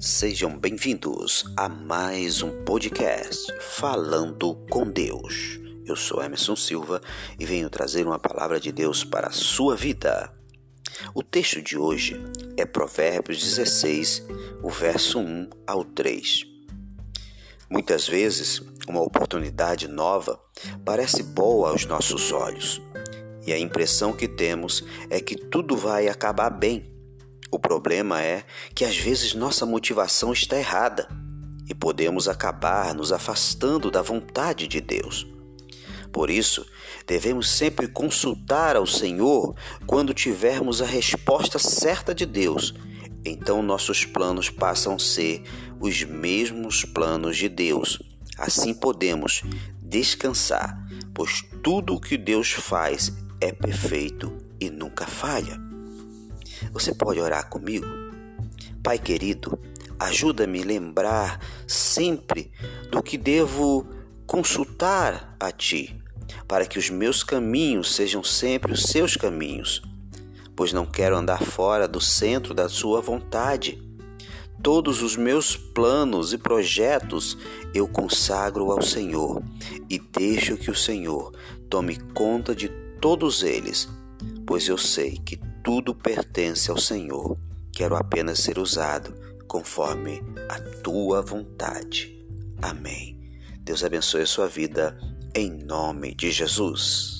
Sejam bem-vindos a mais um podcast Falando com Deus. Eu sou Emerson Silva e venho trazer uma palavra de Deus para a sua vida. O texto de hoje é Provérbios 16, o verso 1 ao 3. Muitas vezes, uma oportunidade nova parece boa aos nossos olhos e a impressão que temos é que tudo vai acabar bem o problema é que às vezes nossa motivação está errada e podemos acabar nos afastando da vontade de Deus. Por isso, devemos sempre consultar ao Senhor quando tivermos a resposta certa de Deus. Então nossos planos passam a ser os mesmos planos de Deus. Assim podemos descansar, pois tudo o que Deus faz é perfeito e nunca falha. Você pode orar comigo? Pai querido, ajuda-me a lembrar sempre do que devo consultar a Ti, para que os meus caminhos sejam sempre os seus caminhos, pois não quero andar fora do centro da Sua vontade. Todos os meus planos e projetos eu consagro ao Senhor e deixo que o Senhor tome conta de todos eles, pois eu sei que tudo pertence ao Senhor. Quero apenas ser usado conforme a tua vontade. Amém. Deus abençoe a sua vida em nome de Jesus.